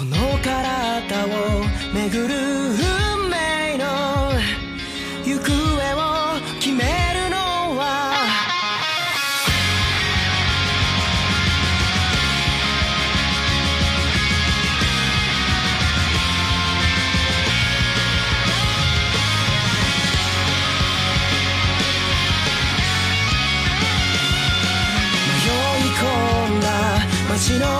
この体を巡る運命の行方を決めるのは。迷い込んだ街の